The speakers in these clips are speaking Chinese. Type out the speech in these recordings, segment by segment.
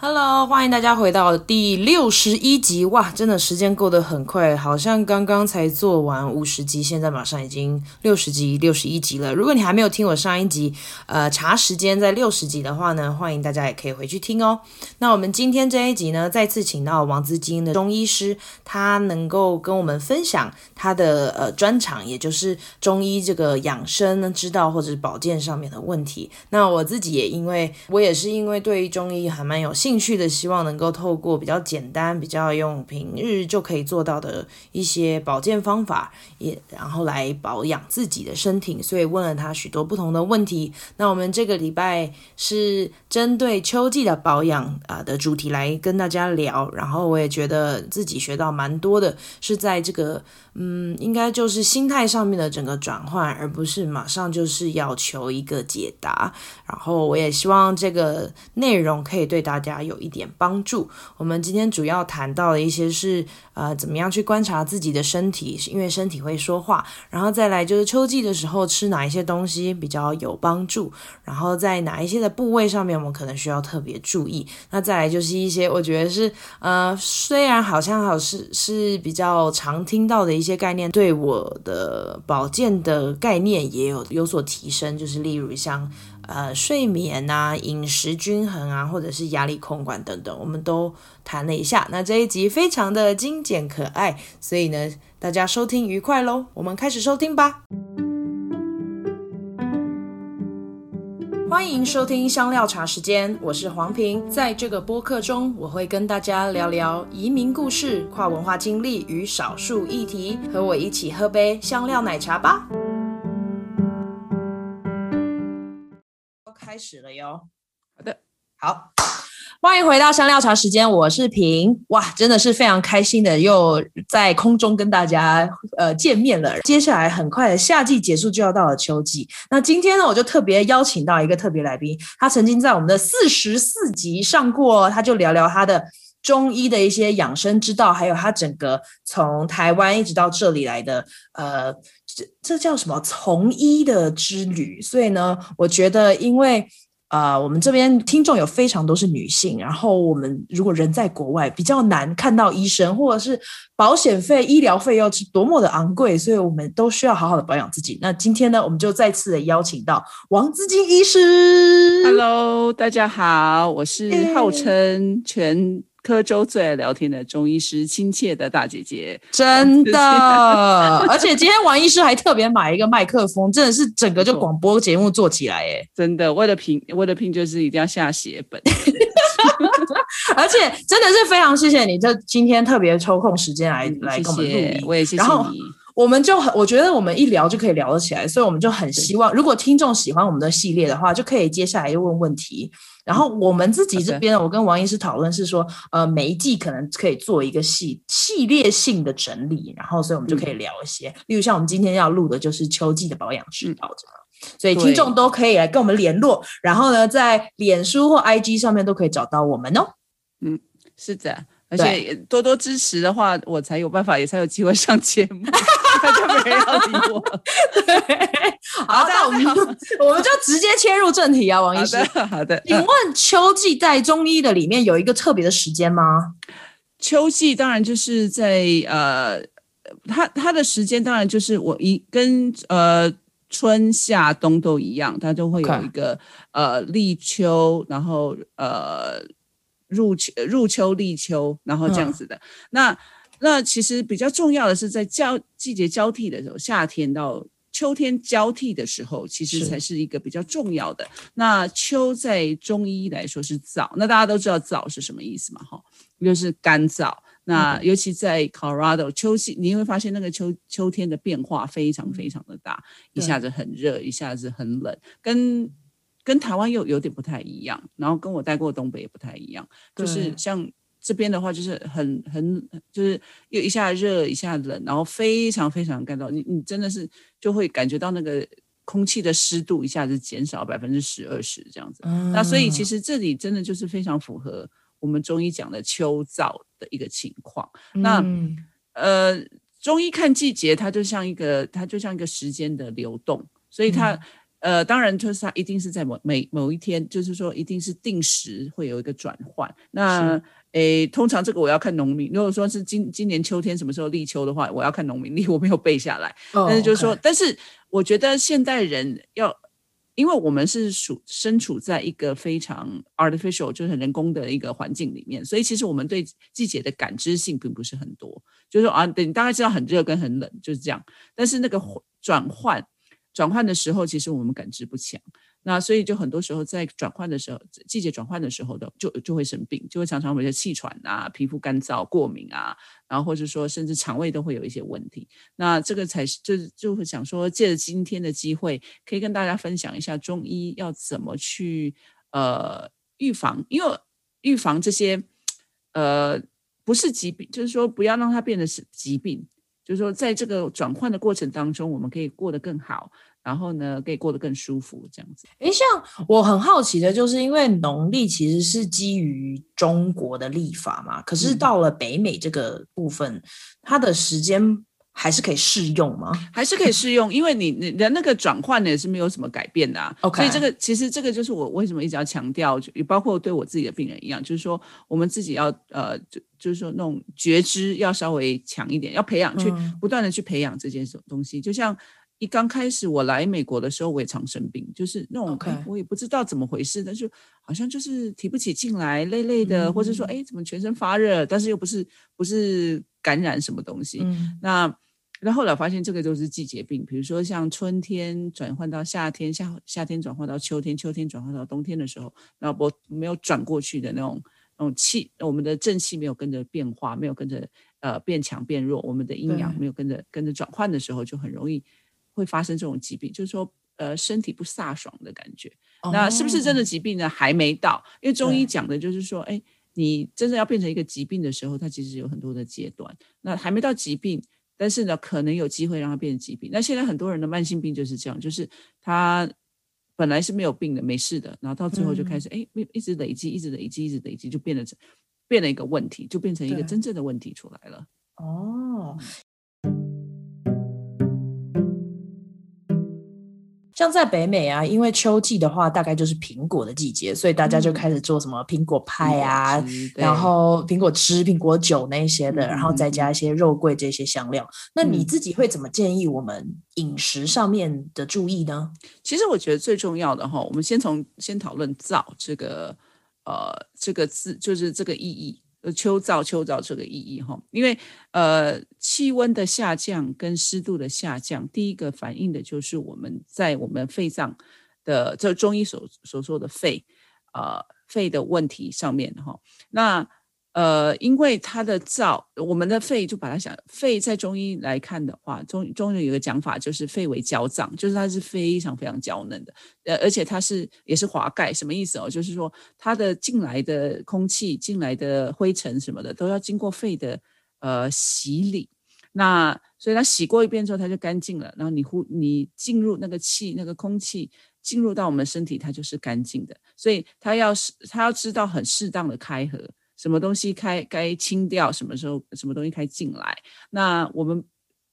Hello，欢迎大家回到第六十一集。哇，真的时间过得很快，好像刚刚才做完五十集，现在马上已经六十集、六十一集了。如果你还没有听我上一集，呃，查时间在六十集的话呢，欢迎大家也可以回去听哦。那我们今天这一集呢，再次请到王资金的中医师，他能够跟我们分享他的呃专长，也就是中医这个养生之道或者是保健上面的问题。那我自己也因为我也是因为对于中医还蛮有兴。兴趣的希望能够透过比较简单、比较用平日就可以做到的一些保健方法，也然后来保养自己的身体，所以问了他许多不同的问题。那我们这个礼拜是针对秋季的保养啊的主题来跟大家聊，然后我也觉得自己学到蛮多的，是在这个嗯，应该就是心态上面的整个转换，而不是马上就是要求一个解答。然后我也希望这个内容可以对大家有一点帮助。我们今天主要谈到的一些是，呃，怎么样去观察自己的身体，是因为身体会说话。然后再来就是秋季的时候吃哪一些东西比较有帮助，然后在哪一些的部位上面我们可能需要特别注意。那再来就是一些我觉得是，呃，虽然好像好是是比较常听到的一些概念，对我的保健的概念也有有所提升，就是例如像。呃，睡眠啊，饮食均衡啊，或者是压力控管等等，我们都谈了一下。那这一集非常的精简可爱，所以呢，大家收听愉快喽。我们开始收听吧。欢迎收听香料茶时间，我是黄平。在这个播客中，我会跟大家聊聊移民故事、跨文化经历与少数议题。和我一起喝杯香料奶茶吧。开始了哟，好的，好，欢迎回到香料茶时间，我是平，哇，真的是非常开心的，又在空中跟大家呃见面了。接下来很快的夏季结束就要到了秋季，那今天呢，我就特别邀请到一个特别来宾，他曾经在我们的四十四集上过，他就聊聊他的中医的一些养生之道，还有它整个从台湾一直到这里来的呃。这这叫什么从医的之旅？所以呢，我觉得，因为啊、呃，我们这边听众有非常多是女性，然后我们如果人在国外比较难看到医生，或者是保险费、医疗费又是多么的昂贵，所以我们都需要好好的保养自己。那今天呢，我们就再次的邀请到王资金医师。Hello，大家好，我是号称全。柯州最爱聊天的中医师，亲切的大姐姐，真的。而且今天王医师还特别买一个麦克风，真的是整个就广播节目做起来，哎，真的。为了拼，为了拼，就是一定要下血本。而且真的是非常谢谢你，这今天特别抽空时间来、嗯、来跟我们录音，我也谢谢你。然后我们就很，我觉得我们一聊就可以聊得起来，所以我们就很希望，如果听众喜欢我们的系列的话，就可以接下来又问问题。然后我们自己这边，嗯、我跟王医师讨论是说，呃，每一季可能可以做一个系系列性的整理，然后所以我们就可以聊一些，嗯、例如像我们今天要录的就是秋季的保养指导，这样，所以听众都可以来跟我们联络，然后呢，在脸书或 IG 上面都可以找到我们哦。嗯，是的。而且多多支持的话，我才有办法，也才有机会上节目。他就没人要理我。对，好，那我们就我们就直接切入正题啊，王医师。好的，好的。请问秋季在中医的里面有一个特别的时间吗？秋季当然就是在呃，它它的时间当然就是我一跟呃春夏冬都一样，它都会有一个.呃立秋，然后呃。入秋、入秋、立秋，然后这样子的。嗯、那那其实比较重要的是，在交季节交替的时候，夏天到秋天交替的时候，其实才是一个比较重要的。那秋在中医来说是燥，那大家都知道燥是什么意思嘛？哈，就是干燥。那尤其在 Colorado 秋季，你会发现那个秋秋天的变化非常非常的大，嗯、一下子很热，一下子很冷，跟。跟台湾又有点不太一样，然后跟我待过东北也不太一样，就是像这边的话，就是很很就是又一下热一下冷，然后非常非常干燥，你你真的是就会感觉到那个空气的湿度一下子减少百分之十二十这样子。嗯、那所以其实这里真的就是非常符合我们中医讲的秋燥的一个情况。嗯、那呃，中医看季节，它就像一个它就像一个时间的流动，所以它。嗯呃，当然就是它一定是在某每某一天，就是说一定是定时会有一个转换。那诶，通常这个我要看农民，如果说是今今年秋天什么时候立秋的话，我要看农民历，我没有背下来。但是就是说，但是我觉得现代人要。因为我们是属身处在一个非常 artificial，就是人工的一个环境里面，所以其实我们对季节的感知性并不是很多。就是说啊，等你大概知道很热跟很冷就是这样，但是那个转换转换的时候，其实我们感知不强。那所以就很多时候在转换的时候，季节转换的时候的就就会生病，就会常常有些气喘啊、皮肤干燥、过敏啊，然后或者说甚至肠胃都会有一些问题。那这个才是就就会想说，借着今天的机会，可以跟大家分享一下中医要怎么去呃预防，因为预防这些呃不是疾病，就是说不要让它变得是疾病，就是说在这个转换的过程当中，我们可以过得更好。然后呢，可以过得更舒服，这样子。诶，像我很好奇的，就是因为农历其实是基于中国的历法嘛，可是到了北美这个部分，嗯、它的时间还是可以适用吗？还是可以适用，因为你你的那个转换呢是没有什么改变的啊。Okay. 所以这个其实这个就是我为什么一直要强调，就也包括对我自己的病人一样，就是说我们自己要呃，就就是说那种觉知要稍微强一点，要培养去不断的去培养这件东西，就像。一刚开始我来美国的时候，我也常生病，就是那种 Okay. 我也不知道怎么回事，但是好像就是提不起劲来，累累的，嗯、或者说哎，怎么全身发热，但是又不是不是感染什么东西。嗯、那然后后来发现这个都是季节病，比如说像春天转换到夏天，夏夏天转换到秋天，秋天转换到冬天的时候，然后我没有转过去的那种那种气，我们的正气没有跟着变化，没有跟着呃变强变弱，我们的阴阳没有跟着对跟着转换的时候，就很容易。会发生这种疾病，就是说，呃，身体不飒爽的感觉。Oh. 那是不是真的疾病呢？还没到，因为中医讲的就是说，哎，你真正要变成一个疾病的时候，它其实有很多的阶段。那还没到疾病，但是呢，可能有机会让它变成疾病。那现在很多人的慢性病就是这样，就是他本来是没有病的，没事的，然后到最后就开始，哎、嗯，一直累积，一直累积，一直累积，就变得变了一个问题，就变成一个真正的问题出来了。哦。像在北美啊，因为秋季的话，大概就是苹果的季节，所以大家就开始做什么苹果派啊，嗯、然后苹果汁、苹果酒那些的，嗯、然后再加一些肉桂这些香料。嗯、那你自己会怎么建议我们饮食上面的注意呢？其实我觉得最重要的哈，我们先从先讨论“造”这个呃这个字，就是这个意义。秋燥，秋燥这个意义哈，因为呃，气温的下降跟湿度的下降，第一个反映的就是我们在我们肺脏的，这中医所所说的肺，呃，肺的问题上面哈，那。呃，因为它的燥，我们的肺就把它想，肺在中医来看的话，中中医有个讲法，就是肺为娇脏，就是它是非常非常娇嫩的，呃，而且它是也是滑盖，什么意思哦？就是说它的进来的空气、进来的灰尘什么的，都要经过肺的呃洗礼，那所以它洗过一遍之后，它就干净了。然后你呼你进入那个气、那个空气进入到我们身体，它就是干净的。所以它要是它要知道很适当的开合。什么东西开该清掉，什么时候什么东西该进来？那我们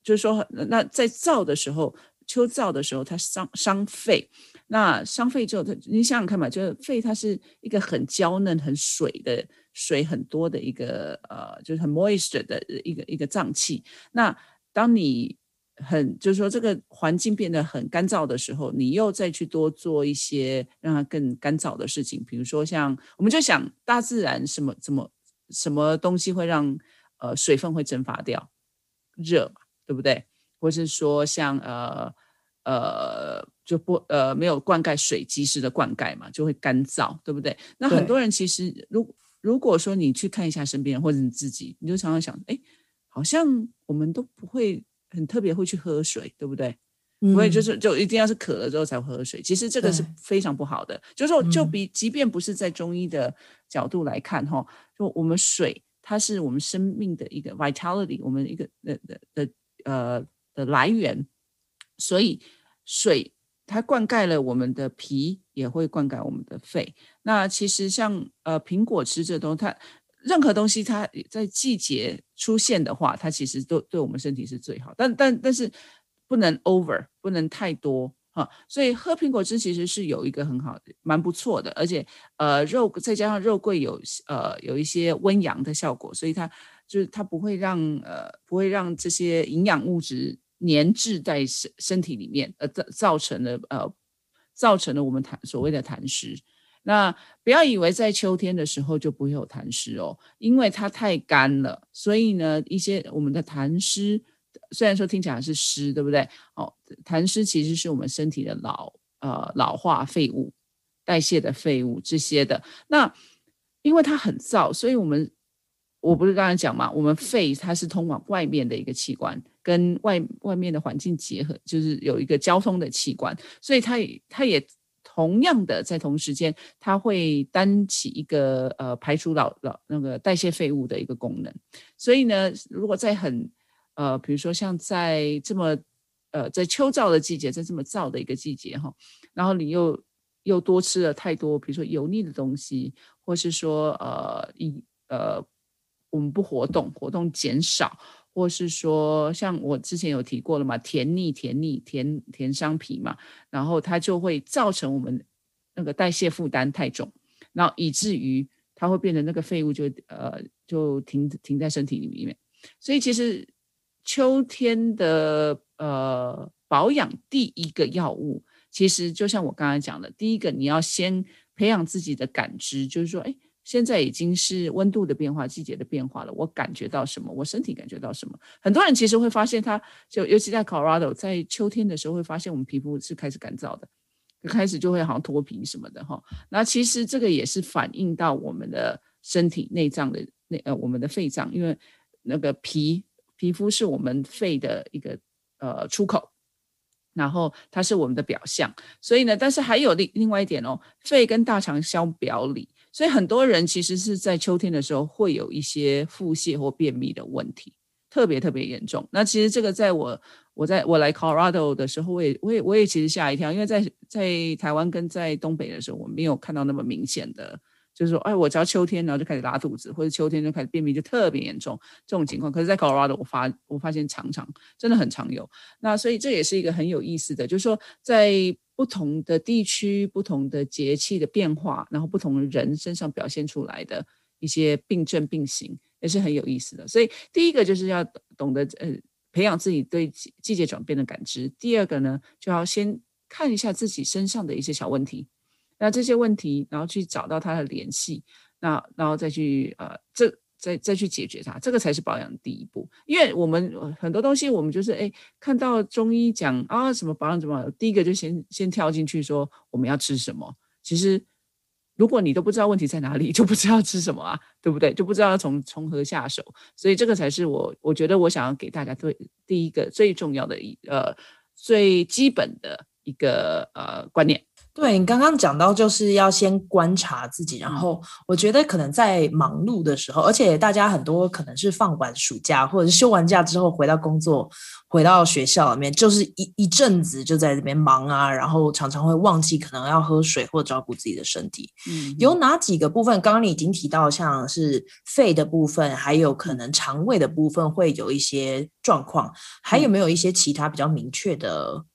就是说，那在燥的时候，秋燥的时候，它伤伤肺。那伤肺之后，它你想想看嘛，就是肺它是一个很娇嫩、很水的水很多的一个呃，就是很 moist 的一个一个脏器。那当你很就是说这个环境变得很干燥的时候，你又再去多做一些让它更干燥的事情，比如说像我们就想大自然什么怎么什么东西会让呃水分会蒸发掉，热嘛，对不对？或是说像呃呃就不呃没有灌溉水及时的灌溉嘛，就会干燥，对不对？那很多人其实如对如果说你去看一下身边人或者你自己，你就常常想，哎，好像我们都不会。很特别会去喝水，对不对？不会、嗯、就是就一定要是渴了之后才会喝水。其实这个是非常不好的。就是说，就比即便不是在中医的角度来看，哈、嗯，就我们水它是我们生命的一个 vitality，我们一个的的的呃的来源。所以水它灌溉了我们的脾，也会灌溉我们的肺。那其实像呃苹果吃这东西，它。任何东西，它在季节出现的话，它其实都对我们身体是最好。但但但是不能 over，不能太多。哈，所以喝苹果汁其实是有一个很好的，蛮不错的，而且呃肉再加上肉桂有呃有一些温阳的效果，所以它就是它不会让呃不会让这些营养物质粘滞在身身体里面，呃造造成了呃造成了我们痰所谓的痰湿。那不要以为在秋天的时候就不会有痰湿哦，因为它太干了，所以呢一些我们的痰湿。虽然说听起来是湿，对不对？哦，痰湿其实是我们身体的老呃老化废物、代谢的废物这些的。那因为它很燥，所以我们我不是刚才讲嘛，我们肺它是通往外面的一个器官，跟外外面的环境结合，就是有一个交通的器官，所以它也它也同样的在同时间，它会担起一个呃排除老老那个代谢废物的一个功能。所以呢，如果在很呃，比如说像在这么呃在秋燥的季节，在这么燥的一个季节哈，然后你又又多吃了太多，比如说油腻的东西，或是说呃一呃我们不活动，活动减少，或是说像我之前有提过了嘛，甜腻甜腻甜甜伤脾嘛，然后它就会造成我们那个代谢负担太重，然后以至于它会变成那个废物就呃就停停在身体里面，所以其实。秋天的呃保养第一个药物，其实就像我刚才讲的，第一个你要先培养自己的感知，就是说，哎，现在已经是温度的变化、季节的变化了，我感觉到什么？我身体感觉到什么？很多人其实会发现他，就尤其在 Colorado，在秋天的时候会发现我们皮肤是开始干燥的，开始就会好像脱皮什么的哈。那其实这个也是反映到我们的身体内脏的内呃我们的肺脏，因为那个皮。皮肤是我们肺的一个呃出口，然后它是我们的表象，所以呢，但是还有另另外一点哦，肺跟大肠相表里，所以很多人其实是在秋天的时候会有一些腹泻或便秘的问题，特别特别严重。那其实这个在我我在我来 Colorado 的时候，我也我也我也其实吓一跳，因为在在台湾跟在东北的时候，我没有看到那么明显的。就是说，哎，我只要秋天，然后就开始拉肚子，或者秋天就开始便秘，就特别严重这种情况。可是，在 Colorado 我发我发现常常真的很常有。那所以这也是一个很有意思的，就是说，在不同的地区、不同的节气的变化，然后不同的人身上表现出来的一些病症病型，也是很有意思的。所以，第一个就是要懂得呃培养自己对季节转变的感知。第二个呢，就要先看一下自己身上的一些小问题。那这些问题，然后去找到它的联系，那然后再去呃，这再再去解决它，这个才是保养的第一步。因为我们很多东西，我们就是哎，看到中医讲啊什么保养怎么，第一个就先先跳进去说我们要吃什么。其实如果你都不知道问题在哪里，就不知道吃什么啊，对不对？就不知道要从从何下手。所以这个才是我我觉得我想要给大家最第一个最重要的一呃最基本的一个呃观念。对，你刚刚讲到，就是要先观察自己，然后我觉得可能在忙碌的时候，而且大家很多可能是放完暑假或者是休完假之后回到工作，回到学校里面，就是一一阵子就在这边忙啊，然后常常会忘记可能要喝水或照顾自己的身体。嗯，有哪几个部分？刚刚你已经提到，像是肺的部分，还有可能肠胃的部分会有一些状况，还有没有一些其他比较明确的？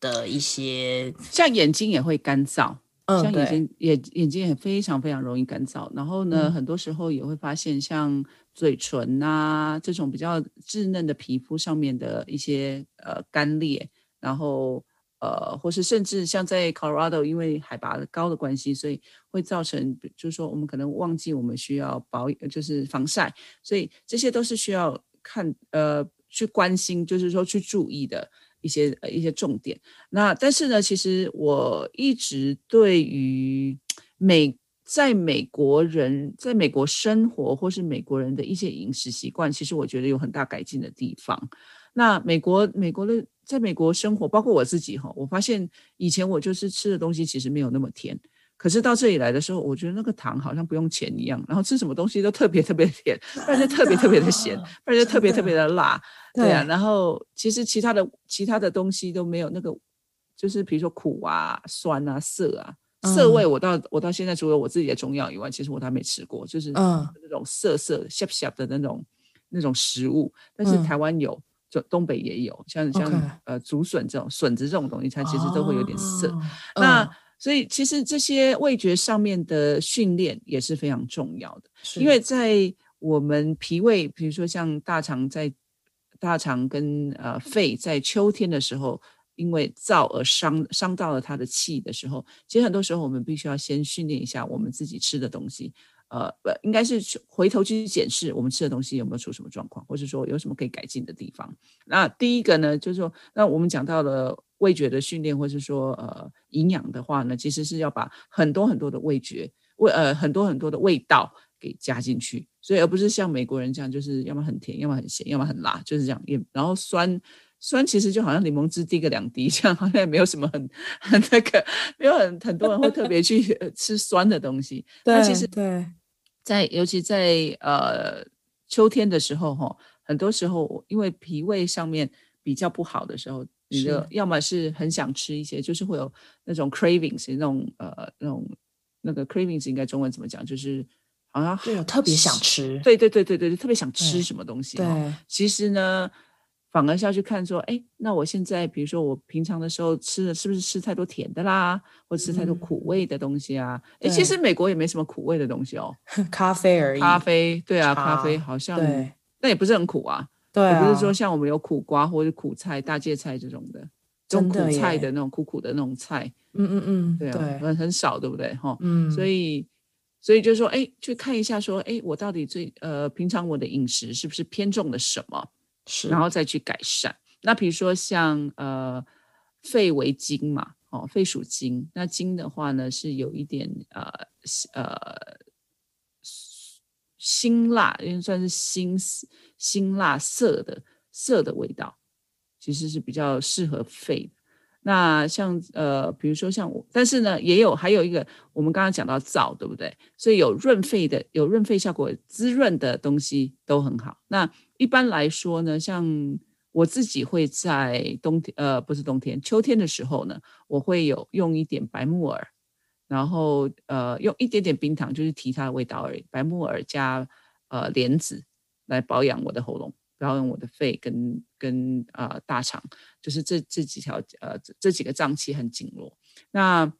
的一些，像眼睛也会干燥，嗯，像眼睛眼眼睛也非常非常容易干燥。然后呢，嗯、很多时候也会发现，像嘴唇啊这种比较稚嫩的皮肤上面的一些呃干裂，然后呃，或是甚至像在 Colorado，因为海拔高的关系，所以会造成，就是说我们可能忘记我们需要保，就是防晒，所以这些都是需要看呃去关心，就是说去注意的。一些呃一些重点，那但是呢，其实我一直对于美在美国人在美国生活或是美国人的一些饮食习惯，其实我觉得有很大改进的地方。那美国美国的在美国生活，包括我自己哈，我发现以前我就是吃的东西其实没有那么甜。可是到这里来的时候，我觉得那个糖好像不用钱一样，然后吃什么东西都特别特别甜，不然就特别特别的咸，不然就特别特别的辣，对啊。然后其实其他的其他的东西都没有那个，就是比如说苦啊、酸啊、涩啊、涩味，我到我到现在除了我自己的中药以外，其实我都还没吃过，就是那种涩涩、涩涩的那种那种食物。但是台湾有，就东北也有，像像.呃竹笋这种笋子这种东西，它其实都会有点涩。哦、那、嗯、所以其实这些味觉上面的训练也是非常重要的，是因为在我们脾胃，比如说像大肠在大肠跟呃肺在秋天的时候，因为燥而伤伤到了它的气的时候，其实很多时候我们必须要先训练一下我们自己吃的东西。呃，不，应该是回头去检视我们吃的东西有没有出什么状况，或者说有什么可以改进的地方。那第一个呢，就是说，那我们讲到了味觉的训练，或是说呃营养的话呢，其实是要把很多很多的味觉味呃很多很多的味道给加进去，所以而不是像美国人这样，就是要么很甜，要么很咸，要么很辣，就是这样。也然后酸酸其实就好像柠檬汁滴个两滴，这样好像也没有什么很 很那个，没有很很多人会特别去吃酸的东西。对，其实对。在尤其在呃秋天的时候哈，很多时候因为脾胃上面比较不好的时候，你的要么是很想吃一些，就是会有那种 cravings，那种呃那种那个 cravings 应该中文怎么讲？就是好像对，特别想吃，对对对对对，特别想吃什么东西。对，对其实呢。反而是要去看说，哎，那我现在比如说我平常的时候吃的是不是吃太多甜的啦，或吃太多苦味的东西啊？哎、嗯，其实美国也没什么苦味的东西哦，咖啡而已。咖啡，对啊，咖啡好像，对，那也不是很苦啊。对啊，也不是说像我们有苦瓜或者苦菜、大芥菜这种的，这种苦菜的那种苦苦的那种菜。嗯嗯嗯，对啊，很很少，对不对？哈，嗯，所以所以就是说，哎，去看一下说，哎，我到底最呃，平常我的饮食是不是偏重了什么？是，然后再去改善。那比如说像呃肺为金嘛，哦，肺属金，那金的话呢是有一点呃呃辛辣，因为算是辛辛辣涩的涩的味道，其实是比较适合肺的。那像呃比如说像我，但是呢也有还有一个，我们刚刚讲到燥，对不对？所以有润肺的，有润肺效果，滋润的东西都很好。那一般来说呢，像我自己会在冬天，呃，不是冬天，秋天的时候呢，我会有用一点白木耳，然后呃，用一点点冰糖，就是提它的味道而已。白木耳加呃莲子来保养我的喉咙，保养我的肺跟跟呃大肠，就是这这几条呃这几个脏器很紧络。那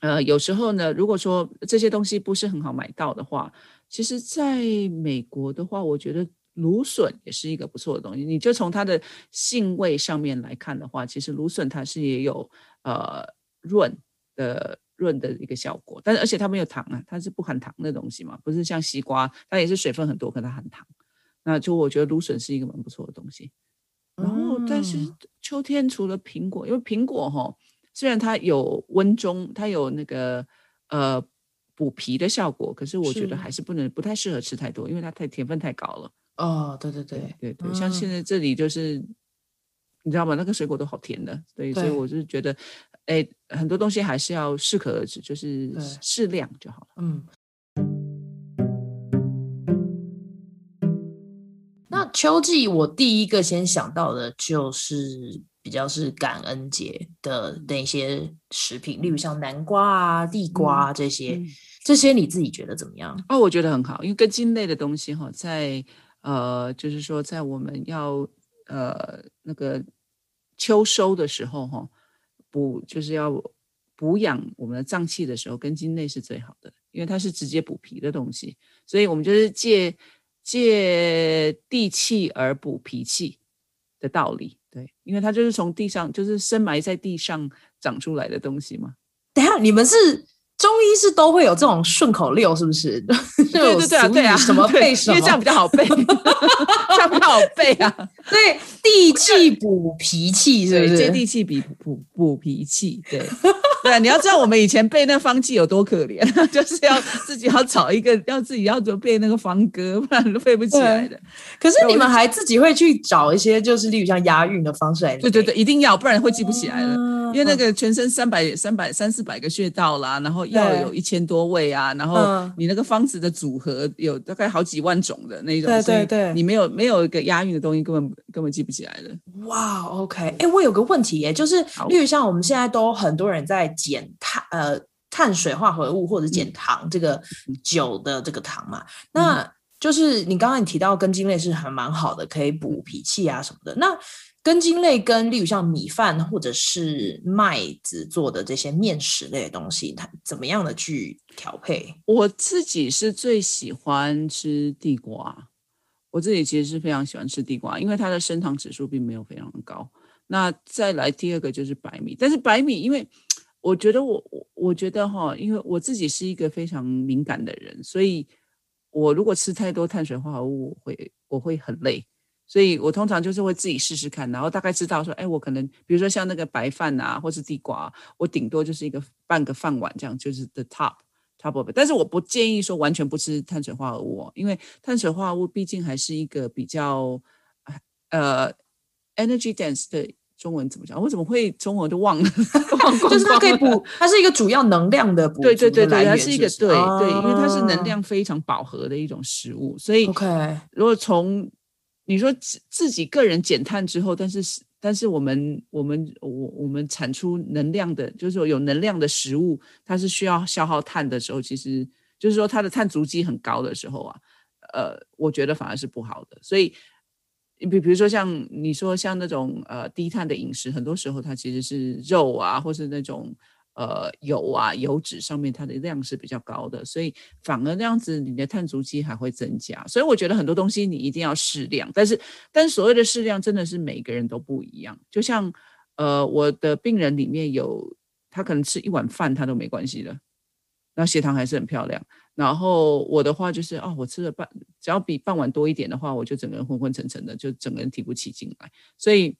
呃有时候呢，如果说这些东西不是很好买到的话，其实在美国的话，我觉得。芦笋也是一个不错的东西，你就从它的性味上面来看的话，其实芦笋它是也有呃润的润的一个效果，但是而且它没有糖啊，它是不含糖的东西嘛，不是像西瓜，它也是水分很多，可它含糖。那就我觉得芦笋是一个蛮不错的东西。然后，但是秋天除了苹果，因为苹果哈，虽然它有温中，它有那个呃补脾的效果，可是我觉得还是不能不太适合吃太多，因为它太甜分太高了。哦，对对对对对对，像现在这里就是，嗯、你知道吗？那个水果都好甜的，对，对所以我就是觉得，哎，很多东西还是要适可而止，就是适量就好了。嗯。那秋季我第一个先想到的就是比较是感恩节的那些食品，例如像南瓜啊、地瓜啊这些，嗯嗯、这些你自己觉得怎么样？哦，我觉得很好，因为根茎类的东西哈，在呃，就是说，在我们要呃那个秋收的时候，哈，补就是要补养我们的脏器的时候，根茎类是最好的，因为它是直接补脾的东西，所以我们就是借借地气而补脾气的道理，对，因为它就是从地上，就是深埋在地上长出来的东西嘛。等下，你们是？中医是都会有这种顺口溜，是不是？对对对啊，对啊，什么 背什么，因为这样比较好背，这样比较好背啊。对，地气补脾气，是不是？接地气比补补脾气，对 对啊。你要知道，我们以前背那方剂有多可怜，就是要自己要找一个，要自己要怎么背那个方歌，不然都背不起来的。可是你们还自己会去找一些，就是例如像押韵的方式来。对对对，一定要，不然会记不起来的。因为那个全身三百三百三四百个穴道啦，然后药有一千多味啊，然后你那个方子的组合有大概好几万种的那种，对对对，你没有没有一个押韵的东西，根本根本记不起来的。哇，OK，哎，我有个问题耶，就是例如像我们现在都很多人在减碳呃碳水化合物或者减糖这个酒的这个糖嘛，那就是你刚刚你提到根茎类是还蛮好的，可以补脾气啊什么的。那根茎类跟例如像米饭或者是麦子做的这些面食类的东西，它怎么样的去调配？我自己是最喜欢吃地瓜，我自己其实是非常喜欢吃地瓜，因为它的升糖指数并没有非常的高。那再来第二个就是白米，但是白米因为我觉得我我我觉得哈，因为我自己是一个非常敏感的人，所以我如果吃太多碳水化合物，我会我会很累。所以我通常就是会自己试试看，然后大概知道说，哎，我可能比如说像那个白饭啊，或是地瓜，我顶多就是一个半个饭碗这样，就是 the top top of it。但是我不建议说完全不吃碳水化合物，因为碳水化合物毕竟还是一个比较呃 energy dense 的中文怎么讲？我怎么会中文都忘了？忘光就是它可以补，它是一个主要能量的补对对对对，它是一个对、啊、对，因为它是能量非常饱和的一种食物，所以 OK，如果从你说自自己个人减碳之后，但是但是我们我们我我们产出能量的，就是说有能量的食物，它是需要消耗碳的时候，其实就是说它的碳足迹很高的时候啊，呃，我觉得反而是不好的。所以，比比如说像你说像那种呃低碳的饮食，很多时候它其实是肉啊，或是那种。呃，油啊，油脂上面它的量是比较高的，所以反而那样子你的碳足迹还会增加。所以我觉得很多东西你一定要适量，但是但所谓的适量真的是每个人都不一样。就像呃，我的病人里面有他可能吃一碗饭他都没关系的，然后血糖还是很漂亮。然后我的话就是哦，我吃了半，只要比半碗多一点的话，我就整个人昏昏沉沉的，就整个人提不起劲来。所以。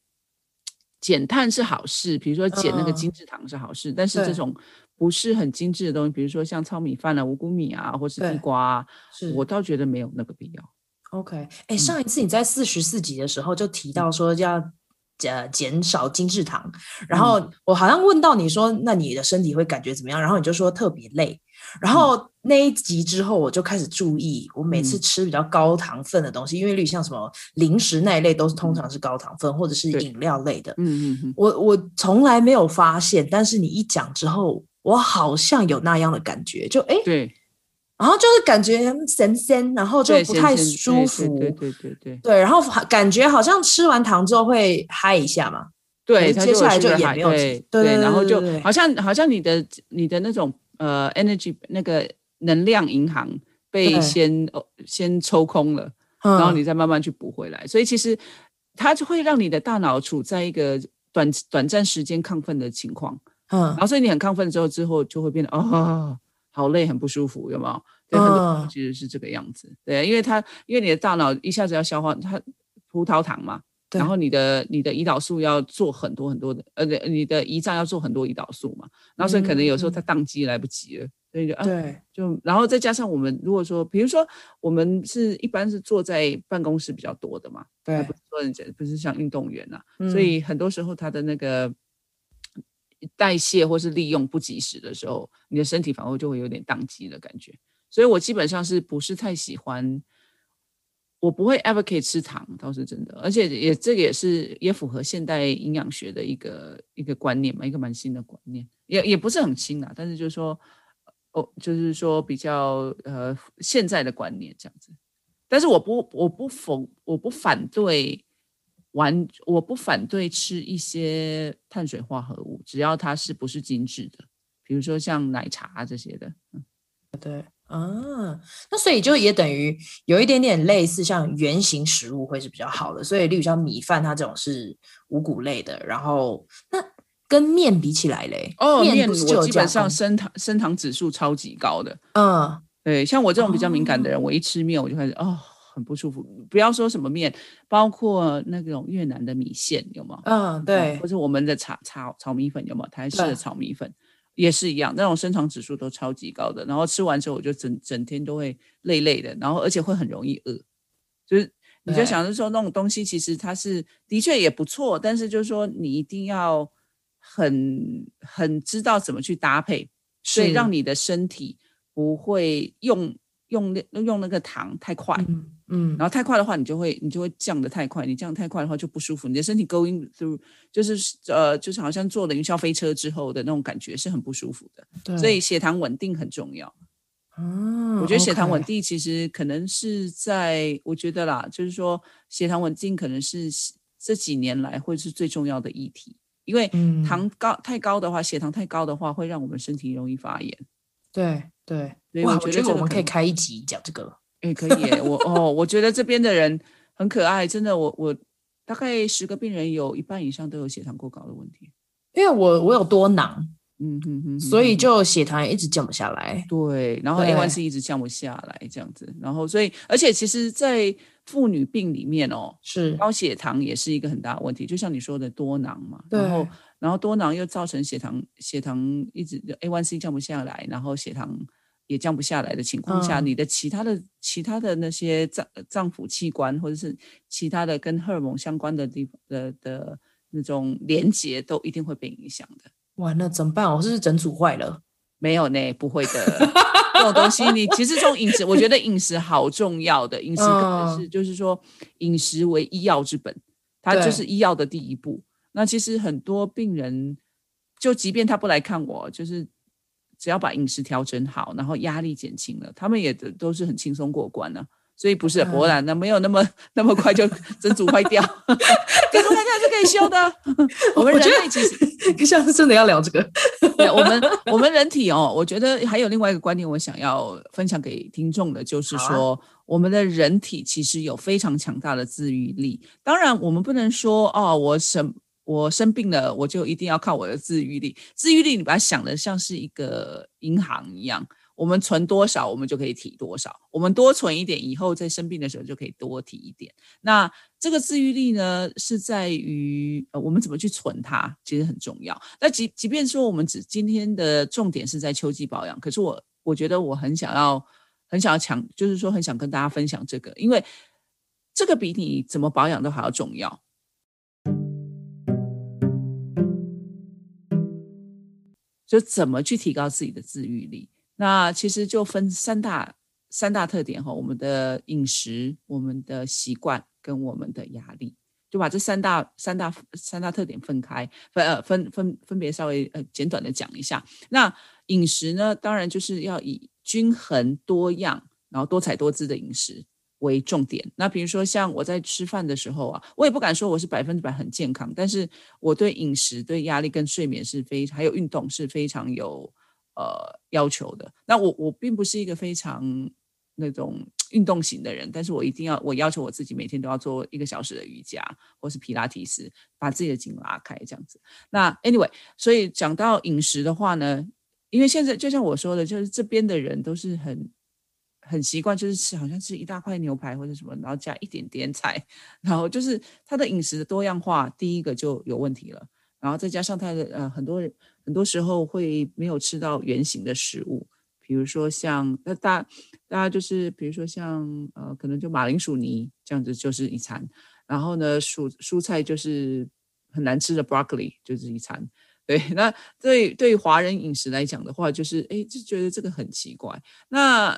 减碳是好事，比如说减那个精制糖是好事，嗯、但是这种不是很精致的东西，比如说像糙米饭啊、五谷米啊，或是地瓜、啊，我倒觉得没有那个必要。OK，哎、欸，上一次你在四十四集的时候就提到说要呃减少精制糖，然后我好像问到你说，那你的身体会感觉怎么样？然后你就说特别累。然后那一集之后，我就开始注意，我每次吃比较高糖分的东西，嗯、因为例如像什么零食那一类，都是通常是高糖分，嗯、或者是饮料类的。嗯嗯嗯。我我从来没有发现，但是你一讲之后，我好像有那样的感觉，就哎，对，然后就是感觉神仙，然后就不太舒服。对对对对对。对，然后感觉好像吃完糖之后会嗨一下嘛。对，接下来就也没有。对对，然后就好像好像你的你的那种。呃，energy 那个能量银行被先先抽空了，嗯，然后你再慢慢去补回来，所以其实它就会让你的大脑处在一个短短暂时间亢奋的情况，嗯，然后所以你很亢奋之后之后就会变得哦，好累，很不舒服，有没有？对，很多其实是这个样子，对，因为它因为你的大脑一下子要消化它葡萄糖嘛。然后你的你的胰岛素要做很多很多的，呃，你的胰脏要做很多胰岛素嘛，然后所以可能有时候它宕机来不及了，所以就啊对、啊，就然后再加上我们如果说，比如说我们是一般是坐在办公室比较多的嘛，对，不是说人家不是像运动员呐、啊嗯，所以很多时候他的那个代谢或是利用不及时的时候，你的身体反而就会有点宕机的感觉，所以我基本上是不是太喜欢。我不会 advocate 吃糖，倒是真的，而且也这个也是也符合现代营养学的一个一个观念嘛，一个蛮新的观念，也也不是很新啦，但是就是说，哦，就是说比较呃现在的观念这样子，但是我不我不否我不反对完我不反对吃一些碳水化合物，只要它是不是精致的，比如说像奶茶这些的，嗯，对。啊，那所以就也等于有一点点类似，像原型食物会是比较好的。所以，例如像米饭，它这种是五谷类的。然后，那跟面比起来嘞，哦，面我基本上升糖升糖指数超级高的。嗯，对，像我这种比较敏感的人，哦、我一吃面我就开始哦，很不舒服。不要说什么面，包括那种越南的米线有吗？嗯，对，或者我们的炒炒炒米粉有吗？台式的炒米粉。也是一样，那种升糖指数都超级高的，然后吃完之后我就整整天都会累累的，然后而且会很容易饿，就是你就想着说那种东西其实它是的确也不错，但是就是说你一定要很很知道怎么去搭配，所以让你的身体不会用用用那个糖太快。嗯嗯，然后太快的话，你就会你就会降得太快，你降得太快的话就不舒服，你的身体 going through 就是呃就是好像坐了云霄飞车之后的那种感觉是很不舒服的。对，所以血糖稳定很重要。嗯，我觉得血糖稳定其实可能是在，我觉得啦，就是说血糖稳定可能是这几年来会是最重要的议题，因为糖高太高的话，血糖太高的话，会让我们身体容易发炎。对对，所以我觉得我们可以开一集讲这个。哎，可以，我哦，我觉得这边的人很可爱，真的，我我大概十个病人有一半以上都有血糖过高的问题，因为我我有多囊。嗯哼哼，所以就血糖也一直降不下来，对，然后 A1C 一直降不下来，这样子，然后所以，而且其实，在妇女病里面哦，是。高血糖也是一个很大的问题，就像你说的多囊嘛，对，然后然后多囊又造成血糖血糖一直 A1C 降不下来，然后血糖也降不下来的情况下，嗯、你的其他的其他的那些脏脏腑器官或者是其他的跟荷尔蒙相关的地方的的那种连接都一定会被影响的。哇，那怎么办？我是不是整组坏了？没有呢，不会的。这种东西，你其实这种饮食，我觉得饮食好重要的。饮食可能是，就是说，饮食为医药之本，它就是医药的第一步。那其实很多病人，就即便他不来看我，就是只要把饮食调整好，然后压力减轻了，他们也都都是很轻松过关了。所以不是博然的，没有那么那么快就整组坏掉，整组坏掉是可以修的。我们人类其实 下次真的要聊这个。我们我们人体哦，我觉得还有另外一个观念，我想要分享给听众的，就是说，我们的人体其实有非常强大的自愈力。当然，我们不能说哦，我生我生病了，我就一定要靠我的自愈力。自愈力，你把它想的像是一个银行一样。我们存多少，我们就可以提多少。我们多存一点，以后在生病的时候就可以多提一点。那这个自愈力呢，是在于呃，我们怎么去存它，其实很重要。那即即便说我们只今天的重点是在秋季保养，可是我我觉得我很想要很想要强，就是说很想跟大家分享这个，因为这个比你怎么保养都还要重要。就怎么去提高自己的自愈力？那其实就分三大三大特点哈，我们的饮食、我们的习惯跟我们的压力，就把这三大三大三大特点分开，分呃分分分别稍微呃简短的讲一下。那饮食呢，当然就是要以均衡多样，然后多彩多姿的饮食为重点。那比如说像我在吃饭的时候啊，我也不敢说我是百分之百很健康，但是我对饮食、对压力跟睡眠是非还有运动是非常有。呃，要求的。那我我并不是一个非常那种 运动型的人，但是我一定要我要求我自己每天都要做一个小时的瑜伽或是皮拉提斯，把自己的筋拉开这样子。那 anyway，所以讲到饮食的话呢，因为现在就像我说的，就是这边的人都是很很习惯，就是吃好像吃一大块牛排或者什么，然后加一点点菜，然后就是他的饮食的多样化，第一个就有问题了。然后再加上他的呃很多人。很多时候会没有吃到原型的食物，比如说像那大大家就是比如说像呃可能就马铃薯泥这样子就是一餐，然后呢蔬蔬菜就是很难吃的 broccoli 就是一餐，对，那对对华人饮食来讲的话，就是哎就觉得这个很奇怪。那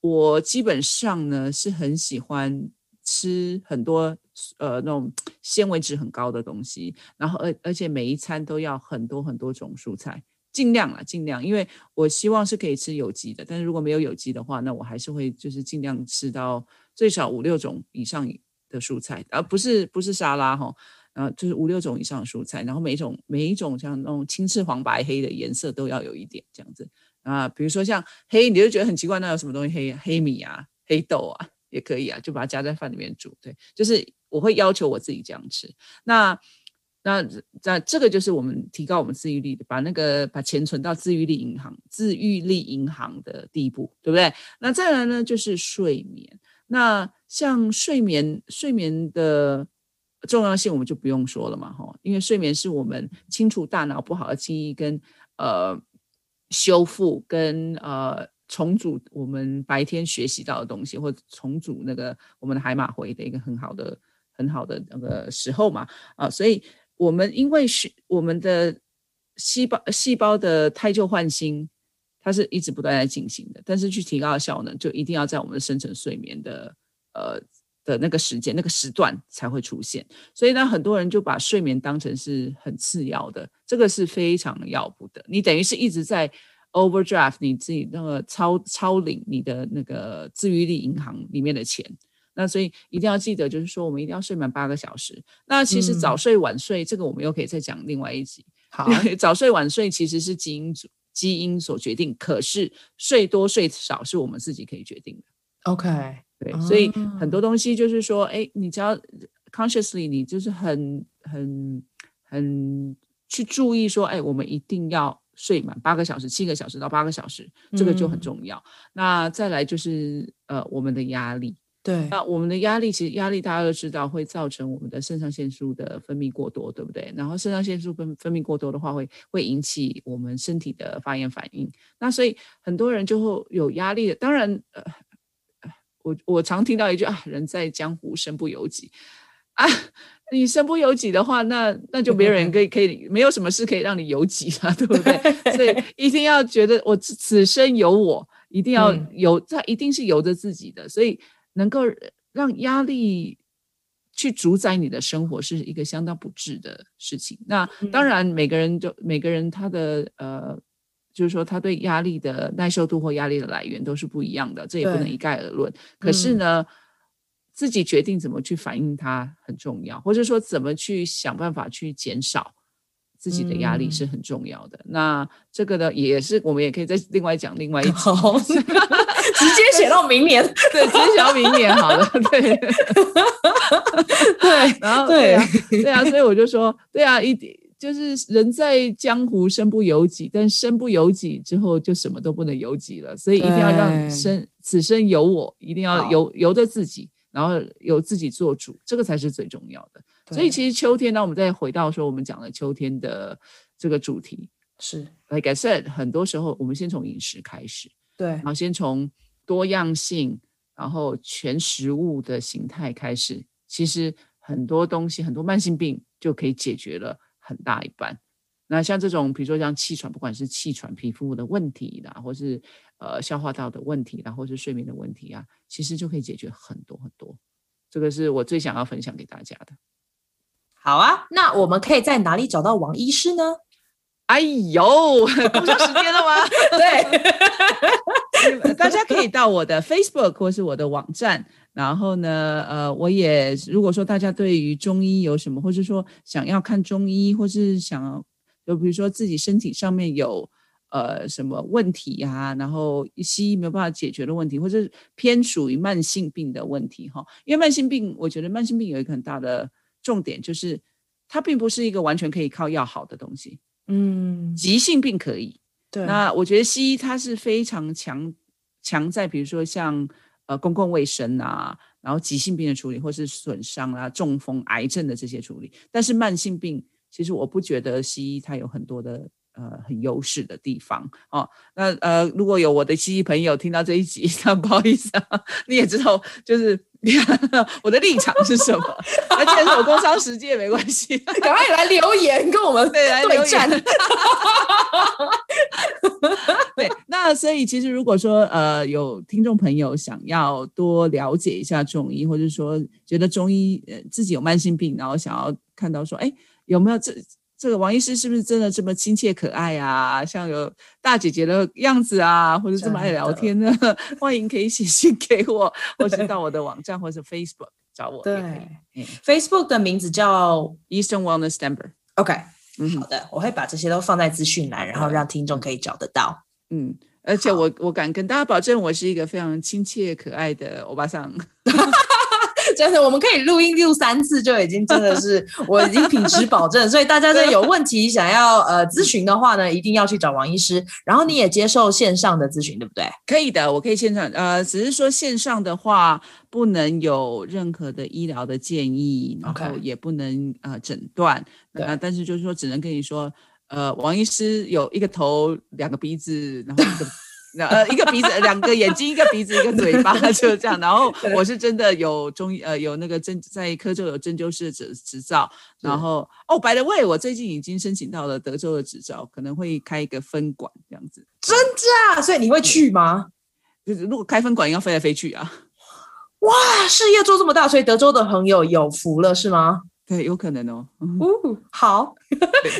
我基本上呢是很喜欢吃很多。呃，那种纤维质很高的东西，然后而而且每一餐都要很多很多种蔬菜，尽量啦，尽量，因为我希望是可以吃有机的，但是如果没有有机的话，那我还是会就是尽量吃到最少五六种以上的蔬菜，而不是不是沙拉哈，然后就是五六种以上的蔬菜，然后每一种每一种像那种青赤黄白黑的颜色都要有一点这样子啊，比如说像黑，你就觉得很奇怪，那有什么东西黑黑米啊，黑豆啊也可以啊，就把它加在饭里面煮，对，就是。我会要求我自己这样吃，那那那这个就是我们提高我们自愈力的，把那个把钱存到自愈力银行，自愈力银行的第一步，对不对？那再来呢，就是睡眠。那像睡眠，睡眠的重要性我们就不用说了嘛，哈，因为睡眠是我们清除大脑不好的记忆跟呃修复跟呃。重组我们白天学习到的东西，或者重组那个我们的海马回的一个很好的。很好的那个时候嘛，啊，所以我们因为是我们的细胞细胞的胎旧换新，它是一直不断在进行的。但是去提高效能，就一定要在我们的深层睡眠的呃的那个时间、那个时段才会出现。所以呢，很多人就把睡眠当成是很次要的，这个是非常要不得。你等于是一直在 overdraft 你自己那个超超领你的那个自愈力银行里面的钱。那所以一定要记得，就是说我们一定要睡满八个小时。那其实早睡晚睡，嗯、这个我们又可以再讲另外一集。好，早睡晚睡其实是基因组基因所决定，可是睡多睡少是我们自己可以决定的。OK，对，所以很多东西就是说，哎，你只要 consciously，你就是很很很去注意说，哎，我们一定要睡满八个小时，七个小时到八个小时，这个就很重要。嗯、那再来就是呃，我们的压力。对，那我们的压力，其实压力大家都知道会造成我们的肾上腺素的分泌过多，对不对？然后肾上腺素分分泌过多的话，会会引起我们身体的发炎反应。那所以很多人就会有压力的。当然，呃，我我常听到一句啊，人在江湖身不由己啊。你身不由己的话，那那就没有人可以 可以，没有什么事可以让你由己了，对不对？所以 一定要觉得我此生有我，一定要由，他一定是由着自己的，所以。能够让压力去主宰你的生活，是一个相当不智的事情。那当然，每个人就每个人他的呃，就是说他对压力的耐受度或压力的来源都是不一样的，这也不能一概而论。可是呢，自己决定怎么去反应它很重要，或者说怎么去想办法去减少。自己的压力是很重要的。嗯、那这个呢，也是我们也可以再另外讲另外一集，直接写到明年，对，直接写到明年好了，对，对，然后对啊，对啊，所以我就说，对啊，一点就是人在江湖身不由己，但身不由己之后就什么都不能由己了，所以一定要让身此生由我，一定要由由着自己，然后由自己做主，这个才是最重要的。所以其实秋天呢，我们再回到说我们讲的秋天的这个主题是，like I said，很多时候我们先从饮食开始，对，然后先从多样性，然后全食物的形态开始，其实很多东西，很多慢性病就可以解决了很大一半。那像这种，比如说像气喘，不管是气喘、皮肤的问题啦，或是呃消化道的问题啦，或是睡眠的问题啊，其实就可以解决很多很多。这个是我最想要分享给大家的。好啊，那我们可以在哪里找到王医师呢？哎呦，工商时间了吗？对，大家可以到我的 Facebook 或是我的网站，然后呢，呃，我也如果说大家对于中医有什么，或是说想要看中医，或是想要就比如说自己身体上面有呃什么问题呀、啊，然后西医没有办法解决的问题，或者是偏属于慢性病的问题哈，因为慢性病，我觉得慢性病有一个很大的。重点就是，它并不是一个完全可以靠药好的东西。嗯，急性病可以。对，那我觉得西医它是非常强强在，比如说像呃公共卫生啊，然后急性病的处理，或是损伤啊、中风、癌症的这些处理。但是慢性病，其实我不觉得西医它有很多的呃很优势的地方哦。那呃，如果有我的西医朋友听到这一集，那不好意思啊，你也知道，就是。我的立场是什么？那既然是我工商时间也没关系，赶快来留言跟我们对来对战。对，那所以其实如果说呃有听众朋友想要多了解一下中医，或者说觉得中医呃自己有慢性病，然后想要看到说哎有没有这。这个王医师是不是真的这么亲切可爱啊？像有大姐姐的样子啊，或者这么爱聊天呢？欢迎可以写信给我，或是到我的网站或者 Facebook 找我。对、嗯、，Facebook 的名字叫 Eastern Wellness Denver。OK，嗯，好的，我会把这些都放在资讯栏，然后让听众可以找得到。嗯，而且我我敢跟大家保证，我是一个非常亲切可爱的欧巴桑。真的，我们可以录音录三次就已经真的是 我已经品质保证，所以大家在 有问题想要呃咨询的话呢，一定要去找王医师。然后你也接受线上的咨询，对不对？可以的，我可以线上，呃，只是说线上的话不能有任何的医疗的建议，然后也不能呃诊断，对、呃，但是就是说只能跟你说，呃，王医师有一个头，两个鼻子，然后一个。呃，一个鼻子，两个眼睛，一个鼻子，一个嘴巴，就这样。然后我是真的有中医，呃，有那个针在科州有针灸师的执执照。然后哦，by the way，我最近已经申请到了德州的执照，可能会开一个分馆这样子。真的？所以你会去吗？就是如果开分馆，要飞来飞去啊。哇，事业做这么大，所以德州的朋友有福了，是吗？对，有可能哦。哦，好，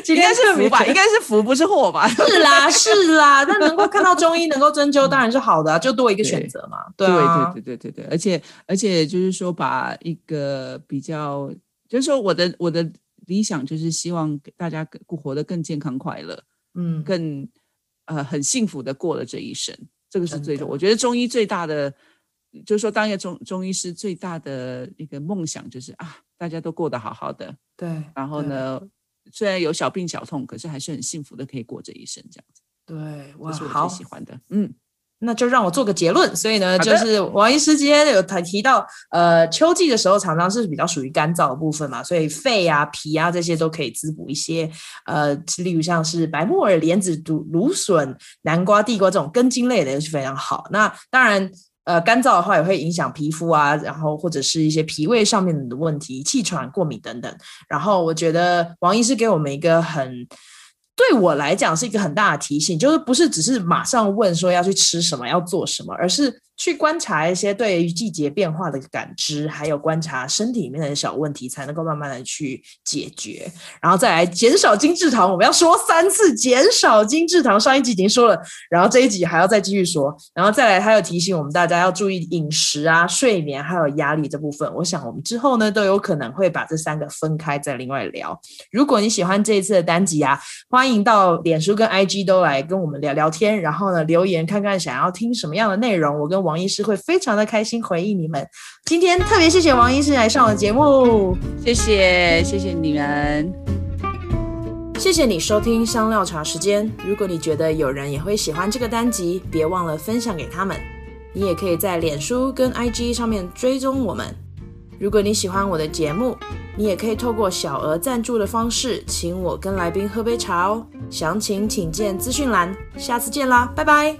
应该是福吧，应该是福，不是祸吧？是啦，是啦。那能够看到中医，能够针灸，当然是好的，就多一个选择嘛。对对对对对对，而且而且就是说，把一个比较，就是说，我的我的理想就是希望大家更活得更健康快乐，嗯，更呃很幸福的过了这一生，这个是最重。我觉得中医最大的。就是说，当一个中中医师最大的一个梦想就是啊，大家都过得好好的，对。然后呢，虽然有小病小痛，可是还是很幸福的，可以过这一生这样子。对，哇，这是我最喜欢的。嗯，那就让我做个结论。所以呢，就是王医师今天有提提到，呃，秋季的时候常常是比较属于干燥的部分嘛，所以肺啊、脾啊这些都可以滋补一些。呃，例如像是白木耳、莲子、芦芦笋、南瓜、地瓜这种根茎类的，也是非常好。那当然。呃，干燥的话也会影响皮肤啊，然后或者是一些脾胃上面的问题、气喘、过敏等等。然后我觉得王医师给我们一个很，对我来讲是一个很大的提醒，就是不是只是马上问说要去吃什么、要做什么，而是。去观察一些对于季节变化的感知，还有观察身体里面的小问题，才能够慢慢的去解决，然后再来减少精制糖。我们要说三次减少精制糖，上一集已经说了，然后这一集还要再继续说，然后再来还有提醒我们大家要注意饮食啊、睡眠还有压力这部分。我想我们之后呢都有可能会把这三个分开再另外聊。如果你喜欢这一次的单集啊，欢迎到脸书跟 IG 都来跟我们聊聊天，然后呢留言看看想要听什么样的内容，我跟王。王医师会非常的开心回应你们。今天特别谢谢王医师来上我的节目，谢谢谢谢你们，谢谢你收听香料茶时间。如果你觉得有人也会喜欢这个单集，别忘了分享给他们。你也可以在脸书跟 IG 上面追踪我们。如果你喜欢我的节目，你也可以透过小额赞助的方式，请我跟来宾喝杯茶哦。详情请见资讯栏。下次见啦，拜拜。